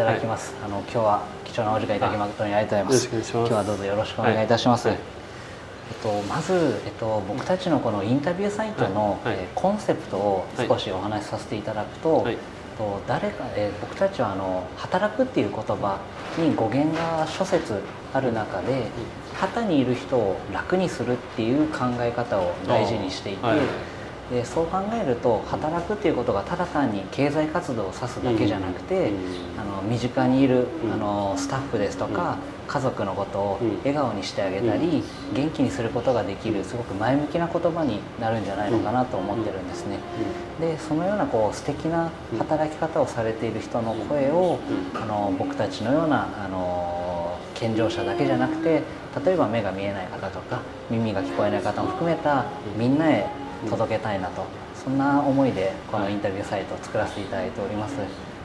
ただきます、はい、あの今日は貴重なお時間いただき誠にありがとうございます。今日はどうぞよろしくお願いいたします、はい、えっと、まず、えっと、僕たちのこのインタビューサイトの、はい、えー、コンセプトを少しお話しさせていただくと、と誰か、えー、僕たちはあの働くっていう言葉に語源が諸説ある中で旗にいる人を楽にするっていう考え方を大事にしていて、でそう考えると働くっていうことがただ単に経済活動を指すだけじゃなくて、あの身近にいるあのスタッフですとか、家族のことを笑顔にしてあげたり、元気にすることができるすごく前向きな言葉になるんじゃないのかなと思ってるんですね。でそのようなこう素敵な働き方をされている人の声をあの僕たちのようなあの健常者だけじゃなくて例えば目が見えない方とか耳が聞こえない方も含めたみんなへ届けたいなと。そんな思いでこのインタビューサイトを作らせていただいております。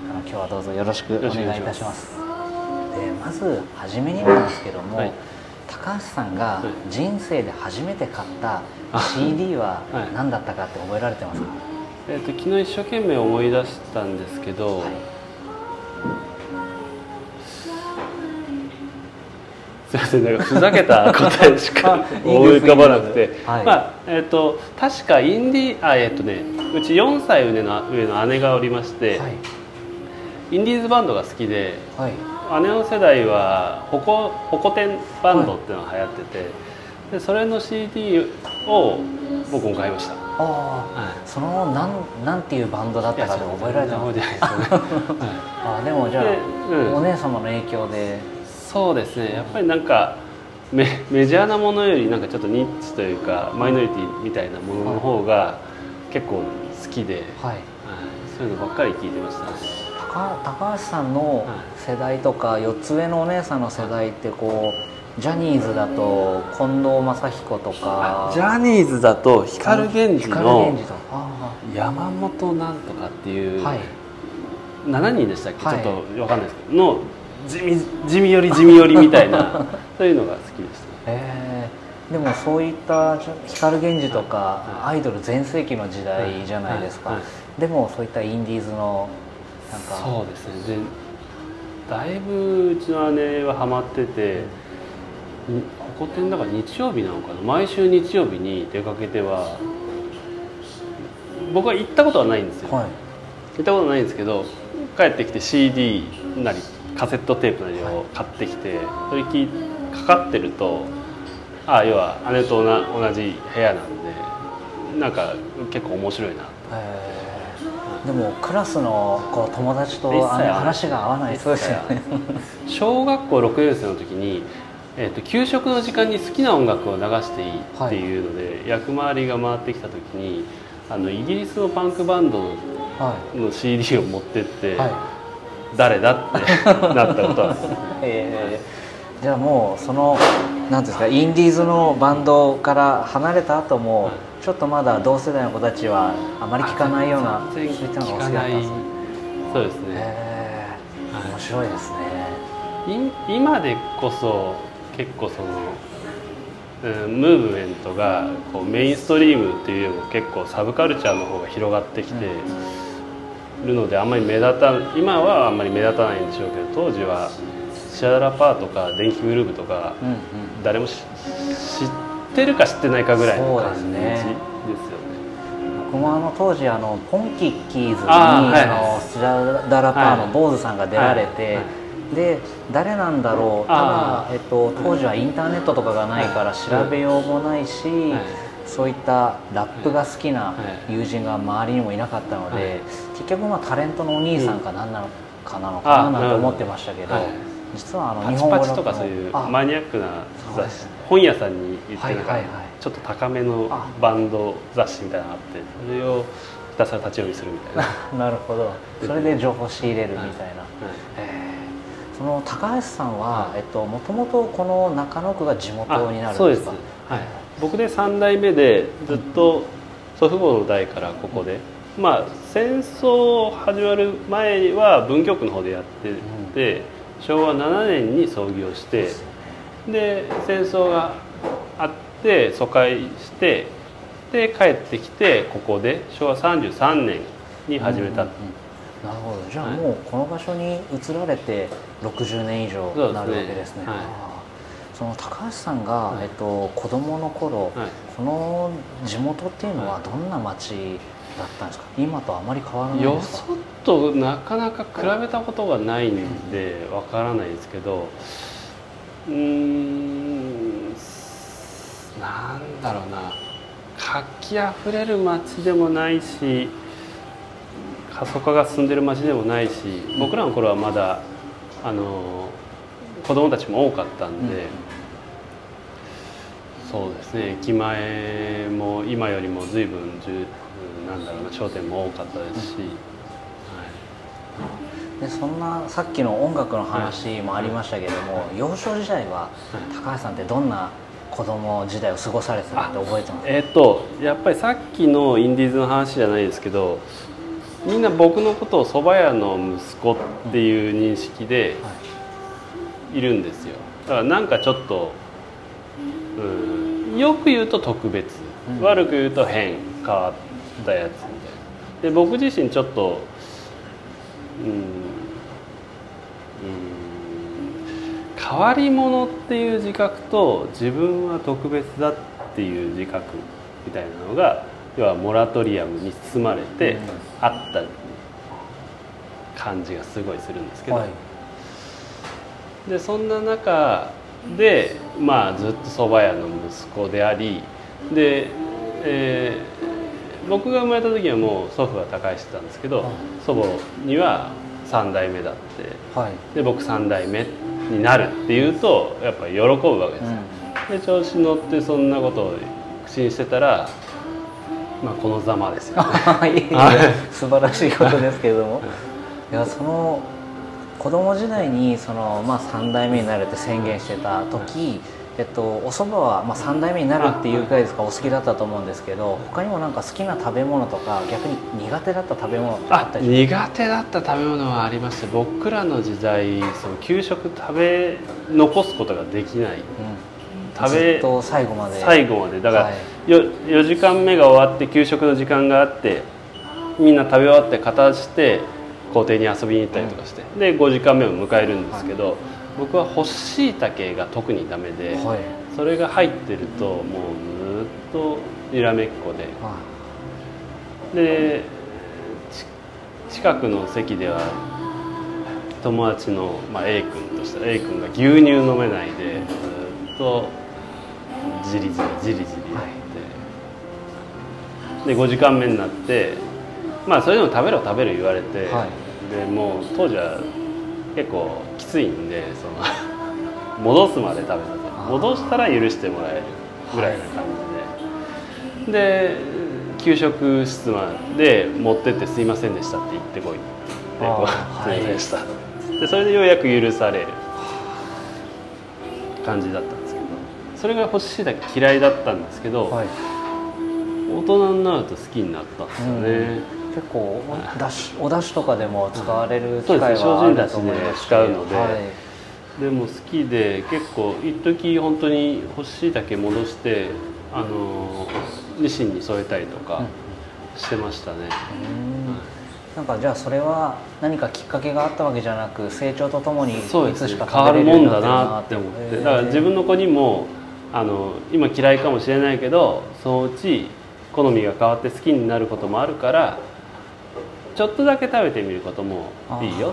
あの今日はどうぞよろしくお願いいたします。でまず初めになんですけども、はい、高橋さんが人生で初めて買った CD は何だったかって覚えられてますか、えーと、昨日一生懸命思い出したんですけど、はいすみませんなんかふざけた答えしか思い浮かばなくて。はい、まあえーと、確かインディあえっ、ー、とねうち4歳上の上の姉がおりまして、はい、インディーズバンドが好きで、はい、姉の世代はホコホコテンバンドっていうのが流行ってて、でそれの CD を僕も買いました。ああ、はい、そのなんなんていうバンドだったかで覚えられてます あでもじゃあ、うん、お姉様の影響でそうですね。やっぱりなんかメメジャーなものよりなんかちょっとニッチというかマイノリティみたいなものの方が結構好きで、はい、そういうのばっかり聞いてましたね。高高橋さんの世代とか4つ上のお姉さんの世代ってこうジャニーズだと近藤正彦とか。ジャニーズだと光源氏の山本なんとかっていう、はい、7人でしたっけ、はい、ちょっと分かんないですけどの地味地味より地味よりみたいな そういうのが好きでした、えー、でもそういった光源氏とか、アイドル全盛期の時代じゃないですか、でもそういったインディーズのなんか。そうですね。でだいぶうちの姉はハマっててここてんだから日曜日なのかな。毎週日曜日に出かけては僕は行ったことはないんですよ、はい、行ったことないんですけど帰ってきて CD なりカセットテープなりを買ってきてそれきかかってるとああ要は姉と同じ部屋なんでなんか結構面白いな。でもクラスのこう友達と話が合わないそうですよね。小学校6年生の時に、えーと、給食の時間に好きな音楽を流していいっていうので、はい、役回りが回ってきた時にあのイギリスのパンクバンドの CD を持ってって、はい誰だってなったことは、えー、じゃあもうその何ですかインディーズのバンドから離れた後も、ちょっとまだ同世代の子たちはあまり聞かないようなそういったのがお好きだったんですそうですね、えー、面白いですね今でこそ結構そのうん、ムーブメントがこうメインストリームっていうよりも結構サブカルチャーの方が広がってきて、うんるのであんまり目立た今はあんまり目立たないんでしょうけど当時はシャラパーとか電気グループとか、うんうん、誰も知ってるか知ってないかぐらいの感じですよね。僕もあの当時あのポンキッキーズにあ、はい、のスチャダラパーの坊主さんが出られて、はい。はい、で誰なんだろう。ただ、えっと、当時はインターネットとかがないから調べようもないし、そういったラップが好きな友人が周りにもいなかったので、はい、結局まあタレントのお兄さんか何なのかなのかななんて思ってましたけど、はい、実はあの日本語パチとかそういうマニアックな雑誌本屋さんに行ってなんかちょっと高めのバンド雑誌みたいなのがあってそれをひたすら立ち読みするみたいな。なるほど。それで情報仕入れるみたいな、はいその高橋さんは、えっと、もともとこの中野区が地元になるんですか？はい。僕で3代目でずっと祖父母の代からここで、まあ戦争始まる前は文京区の方でやってて、昭和7年に創業してで戦争があって疎開してで帰ってきてここで昭和33年に始めたなるほど。じゃあもうこの場所に移られて60年以上になるわけですね。そ、ねはい、その高橋さんが、はい。えっと、子供の頃、はい、この地元っていうのはどんな町だったんですか？今とあまり変わらないですか？よそとなかなか比べたことがないんでわからないですけどうんなんだろうな。活気あふれる街でもないし過疎化が進んでる街でもないし僕らの頃はまだあの子供たちも多かったんで、うん、そうですね駅前も今よりも随分なんだろうな商店も多かったですし、うん、でそんなさっきの音楽の話もありましたけども、はい、幼少時代は高橋さんってどんな子供時代を過ごされてたって覚えてます？えっ、とやっぱりさっきのインディーズの話じゃないですけどみんな僕のことを蕎麦屋の息子っていう認識でいるんですよ。だからなんかちょっと、うん、よく言うと特別、うん、悪く言うと変変わったやつみたいな。で僕自身ちょっとうん、うん、変わり者っていう自覚と自分は特別だっていう自覚みたいなのが要はモラトリアムに包まれてあった感じがすごいするんですけど、はい、でそんな中で、まあ、ずっと蕎麦屋の息子でありで、えー、僕が生まれた時はもう祖父は他界してたんですけど、はい、祖母には3代目だって、はい、で僕3代目になるっていうとやっぱり喜ぶわけです、うん、で調子乗ってそんなことを口にしてたらまあ、このざまですよ、ね、素晴らしいことですけれども。い。やその子供時代にその、まあ、3代目になるって宣言してた時、えっと、お蕎麦は、まあ、3代目になるっていうくらいですかお好きだったと思うんですけど他にもなんか好きな食べ物とか逆に苦手だった食べ物ってあったり苦手だった食べ物はありまして僕らの時代その給食食べ残すことができない、うん食べと最後まで。最後まで。だから、はい、4, 時間目が終わって給食の時間があってみんな食べ終わって片して校庭に遊びに行ったりとかして、うん、で5時間目を迎えるんですけど、はい、僕は干しいたけが特にダメで、はい、それが入ってるともうずっとにらめっこで、で近くの席では友達の、まあ、A 君として A 君が牛乳飲めないでずっとじりじりじりじりやって、で5時間目になってまあそれでも食べろ食べる言われて、はい、でもう当時は結構きついんでその 戻すまで食べさせ戻したら許してもらえるぐらいな感じで、はい、で給食室まで持ってって「すいませんでした」って言ってこいって言って「すいませんでした」でそれでようやく許される感じだったそれが干し椎茸嫌いだったんですけど、はい、大人になると好きになったんですよね、うん、結構おだしおだしとかでも使われる 機会はあると思います使うので、はい、でも好きで結構一時本当に干し椎茸戻してあのニシンに添えたりとかしてましたね、うん。なんかじゃあそれは何かきっかけがあったわけじゃなく成長とともにいつしか変わるもんだなって思って。だから自分の子にもあの今嫌いかもしれないけどそのうち好みが変わって好きになることもあるからちょっとだけ食べてみることもいいよ。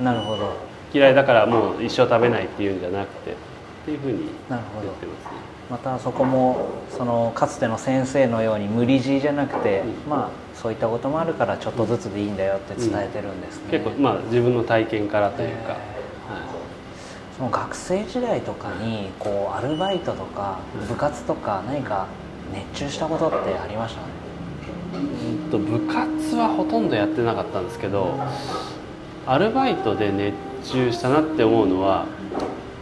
なるほど。嫌いだからもう一生食べないっていうんじゃなくてっていうふうに言ってますね。またそこもそのかつての先生のように無理強いじゃなくて、うん、まあそういったこともあるからちょっとずつでいいんだよって伝えてるんですね、うん、結構まあ自分の体験からというか、その学生時代とかにこうアルバイトとか部活とか何か熱中したことってありました？うんと部活はほとんどやってなかったんですけどアルバイトで熱中したなって思うのは、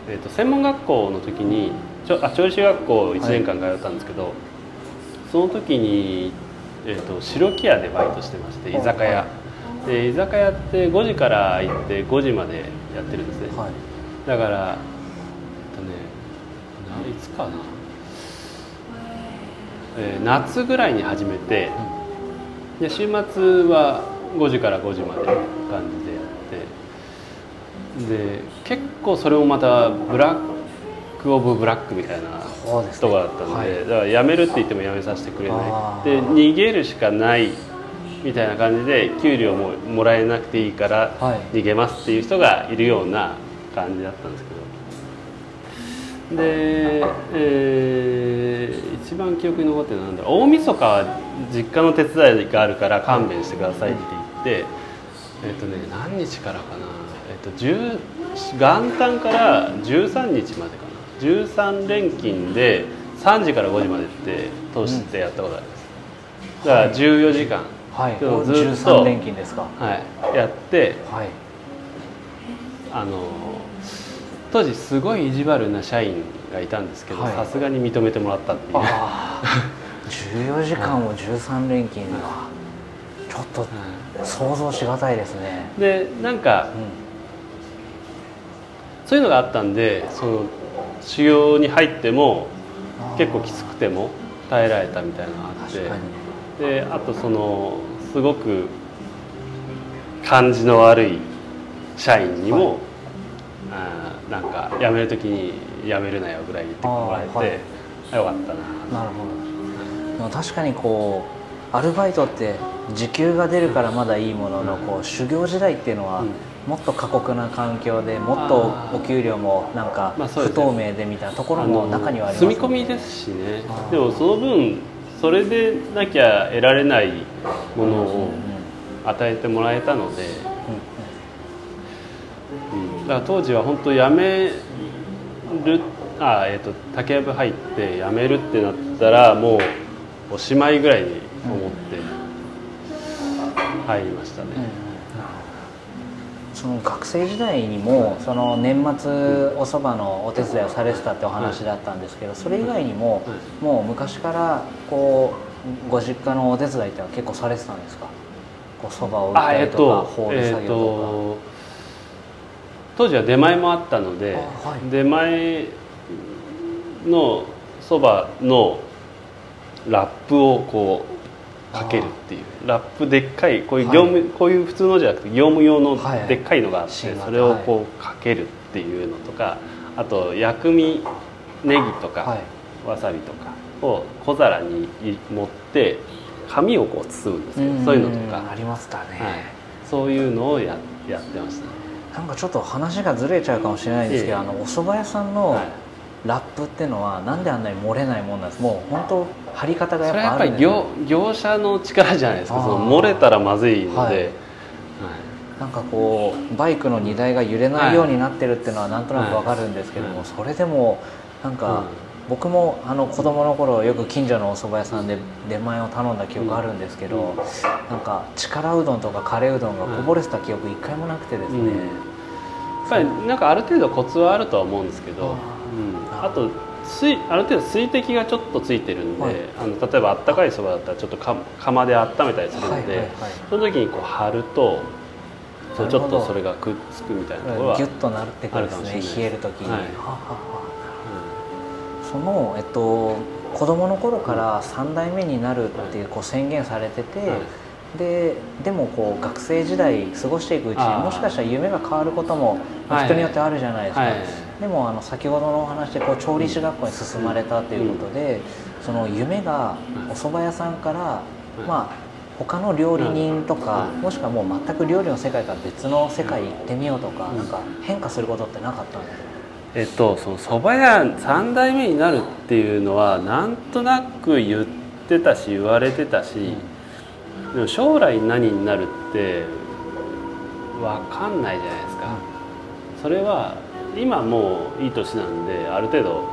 えーと、専門学校の時にちょあ調理師学校1年間通ったんですけど、はい、その時に、えーと、白木屋でバイトしてまして居酒屋、で居酒屋って5時から行って5時までやってるんですね、はいだからえっとねいつかな、えー、夏ぐらいに始めて、で週末は5時から5時まで感じでやってで結構それもまたブラック・オブ・ブラックみたいなとこだったんで、ねはい、だから辞めるって言っても辞めさせてくれない。で逃げるしかないみたいな感じで給料ももらえなくていいから逃げますっていう人がいるような感じだったんですけど。で、えー、一番記憶に残ってるのはなんだろう。大晦日は実家の手伝いがあるから勘弁してくださいって言って、えっ、ー、とね何日からかな、えっ、ー、と元旦から13日までかな。13連勤で3時から5時までって通してやったことあります、だから14時間、はい、ずっと連勤ですか、はい、やって、はい、あの当時すごい意地悪な社員がいたんですけどさすがに認めてもらったっていう。14 時間を13連勤はちょっと想像しがたいですね。でなんか、うん、そういうのがあったんでその修行に入っても結構きつくても耐えられたみたいなのがあってであとそのすごく感じの悪い社員にも、はい、あなんか辞める時に辞めるなよぐらい言ってもらえて、はい、よかったななるほどでも確かにこうアルバイトって時給が出るからまだいいものの、こう修行時代っていうのは、うん。もっと過酷な環境でもっとお給料もなんか不透明でみたいなところも中にはあります、ね、住み込みですしね。でもその分それでなきゃ得られないものを与えてもらえたので、うん、だから当時は本当辞めるあ、えーと、竹やぶ入って辞めるってなったらもうおしまいぐらいに思って入りましたね。うんその学生時代にもその年末おそばのお手伝いをされてたってお話だったんですけどそれ以外にももう昔からこうご実家のお手伝いってのは結構されてたんですか？おそばを売ったりとかホール作業とか、当時は出前もあったので、はい、出前のそばのラップをこうかけるっていう。ラップでっかいこういう業務、はい、こういう普通のじゃなくて業務用のでっかいのがあって、はい、それをこうかけるっていうのとかあと薬味ネギとか、わさびとかを小皿に持って紙をこう包むんですけどそういうのとか。ありましたね、はい、そういうのをややってましたねなんかちょっと話がずれちゃうかもしれないんですけど、あのお蕎麦屋さんのラップっていうのはなんであんなに漏れないもんなんですもう本当貼り方がやっぱあるんです、ね、それはやっぱり業業者の力じゃないですか。その漏れたらまずいので、はい、なんかこうバイクの荷台が揺れないようになってるっていうのはなんとなくわかるんですけども、はい、それでもなんか、うん、僕もあの子供の頃よく近所のお蕎麦屋さんで出前を頼んだ記憶あるんですけど、うん、なんか力うどんとかカレーうどんがこぼれてた記憶一回もなくてですね、うん、やっぱりなんかある程度コツはあるとは思うんですけど、あと水ある程度水滴がちょっとついてるんで、はい、あの例えばあったかいそばだったらちょっと釜で温めたりするので、その時にこう貼るとそうちょっとそれがくっつくみたいなところはギュッとなってくるんですね。冷える時に、はい。うん、その、えっと、子供の頃から3代目になるっていうこう宣言されてて、はい。ででもこう学生時代過ごしていくうちにもしかしたら夢が変わることも人によってあるじゃないですか、でもあの先ほどのお話でこう調理師学校に進まれたということで、その夢がお蕎麦屋さんから、まあ他の料理人とか、もしくはもう全く料理の世界から別の世界行ってみようとか、なんか変化することってなかったんですか？えっと、その蕎麦屋3代目になるっていうのはなんとなく言ってたし言われてたし、うん、でも将来何になるって分かんないじゃないですか、うん、それは今もういい年なんである程度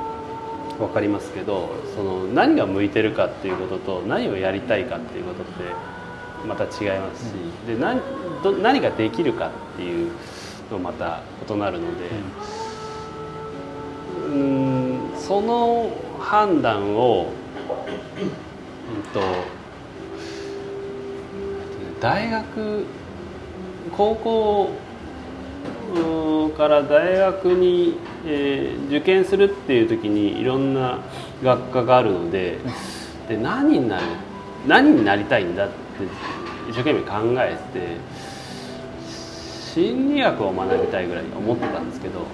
分かりますけどその何が向いてるかっていうことと何をやりたいかっていうことってまた違いますし、うん、で何ど何ができるかっていうのもまた異なるので、うん、その判断を、うんと、大学高校から大学に、えー、受験するっていう時にいろんな学科があるのでで何になる何になりたいんだって一生懸命考えて心理学を学びたいぐらい思ってたんですけど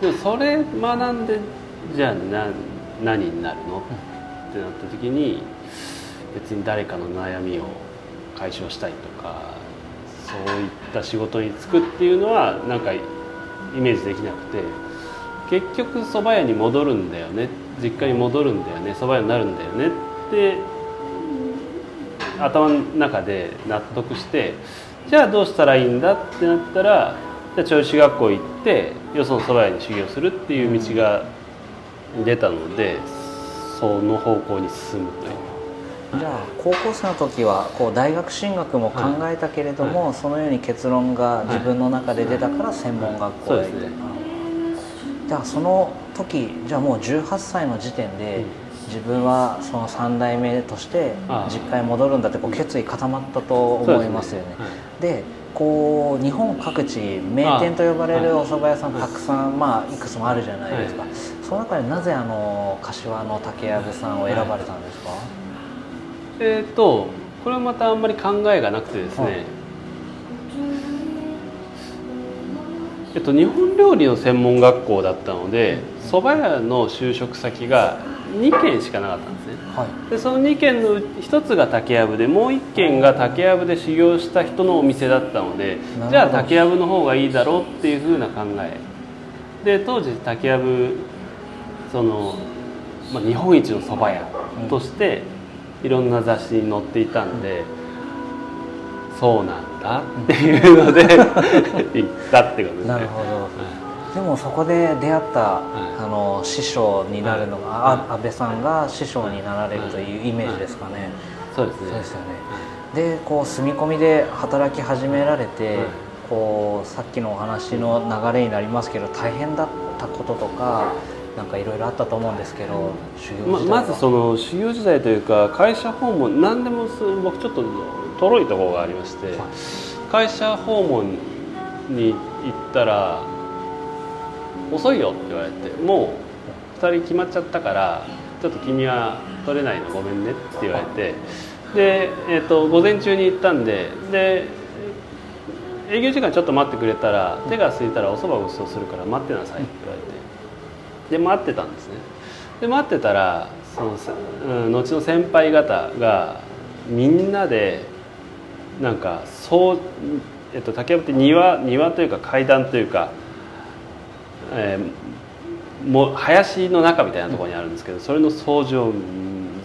でもそれ学んでじゃあ何になるの？ってなった時に別に誰かの悩みを解消したいとかそういった仕事に就くっていうのはなんかイメージできなくて結局蕎麦屋に戻るんだよね実家に戻るんだよね蕎麦屋になるんだよねって頭の中で納得してじゃあどうしたらいいんだってなったらじゃあ調子学校行ってよその蕎麦屋に修行するっていう道が出たのでその方向に進むという。じゃあ高校生の時はこう大学進学も考えたけれども、はい。はい、そのように結論が自分の中で出たから専門学校へはいね、じゃあその時じゃあもう18歳の時点で、自分はその3代目として実家に戻るんだってこう決意固まったと思いますよね。で、ね、こう日本各地名店と呼ばれるお蕎麦屋さんたくさん、まあ、いくつもあるじゃないですか、その中でなぜあの柏の竹やぶさんを選ばれたんですか、えっ、ー、とこれはまたあんまり考えがなくてですね、はい、えっと、日本料理の専門学校だったので蕎麦屋の就職先が2軒しかなかったんですね、はい、でその2軒の1つが竹やぶでもう1軒が竹やぶで修行した人のお店だったのでじゃあ竹やぶの方がいいだろうっていうふうな考え。で当時竹やぶその、まあ、日本一の蕎麦屋として、いろんな雑誌に載っていたんで、そうなんだっていうので 行ったってことですね。なるほど、でもそこで出会った、はい、あの師匠になるのが、はい、安倍さんが師匠になられるというイメージですかね。はい、そうですね。そうですよね。でこう住み込みで働き始められて、こうさっきのお話の流れになりますけど大変だったこととかなんかいろいろあったと思うんですけどままずその修行時代というか会社訪問何でも僕ちょっととろいところがありまして、はい、会社訪問に行ったら「遅いよ」って言われて「もう2人決まっちゃったからちょっと君は取れないのごめんね」って言われてで、えーと、午前中に行ったんでで営業時間ちょっと待ってくれたら手が空いたらおそばごちそうするから待ってなさいって言われて。で待ってたんですねで待ってたらその、うん、後の先輩方がみんなでなんかそう、えっと、竹やぶって庭庭というか階段というか、えー、もう林の中みたいなところにあるんですけどそれの掃除を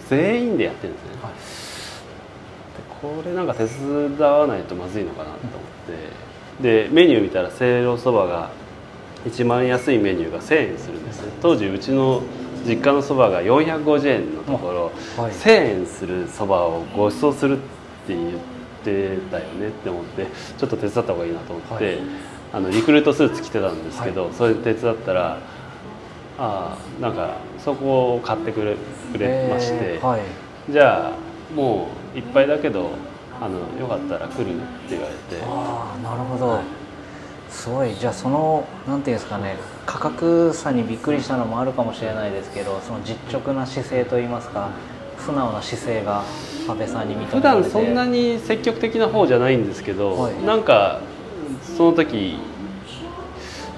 全員でやってるんですね、はい、これなんか手伝わないとまずいのかなと思って。でメニュー見たらせいろそばが一番安いメニューが1000円するんです当時うちの実家のそばが450円のところ、はい、1000円するそばをご馳走するって言ってたよねって思ってちょっと手伝った方がいいなと思って、はい、あのリクルートスーツ着てたんですけど、はい、それで手伝ったらああなんかそこを買ってくれくれまして、じゃあもういっぱいだけどあのよかったら来るって言われて。ああなるほど、すごい。じゃあそのなんていうんですかね価格差にびっくりしたのもあるかもしれないですけどその実直な姿勢といいますか素直な姿勢が安倍さんに認め普段そんなに積極的な方じゃないんですけど、はい、なんかその時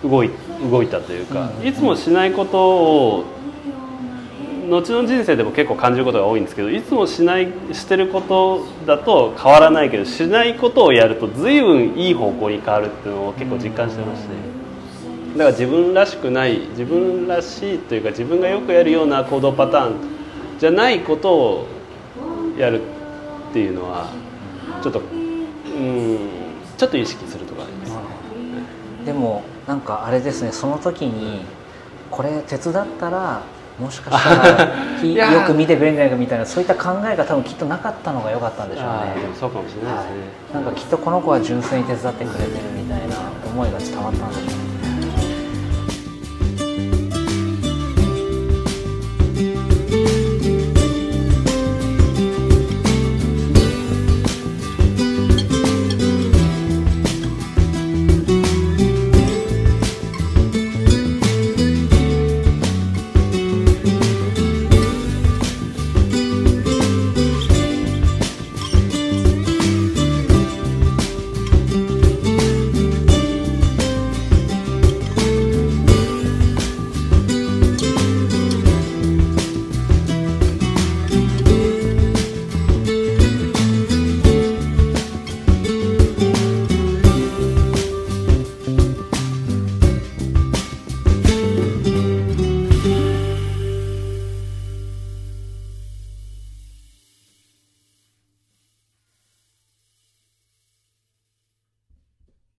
動い動いたというか、いつもしないことを後の人生でも結構感じることが多いんですけどいつもしないしてることだと変わらないけどしないことをやると随分いい方向に変わるっていうのを結構実感してまして。だから自分らしくない自分らしいというか自分がよくやるような行動パターンじゃないことをやるっていうのはちょっとうんちょっと意識するでもなんかあれですねその時にこれ手伝ったらもしかしたら よく見て便利なみたいなそういった考えが多分きっとなかったのが良かったんでしょうね。そうかもしれないですね、はい、なんかきっとこの子は純粋に手伝ってくれてるみたいな思いが伝わったんでしょう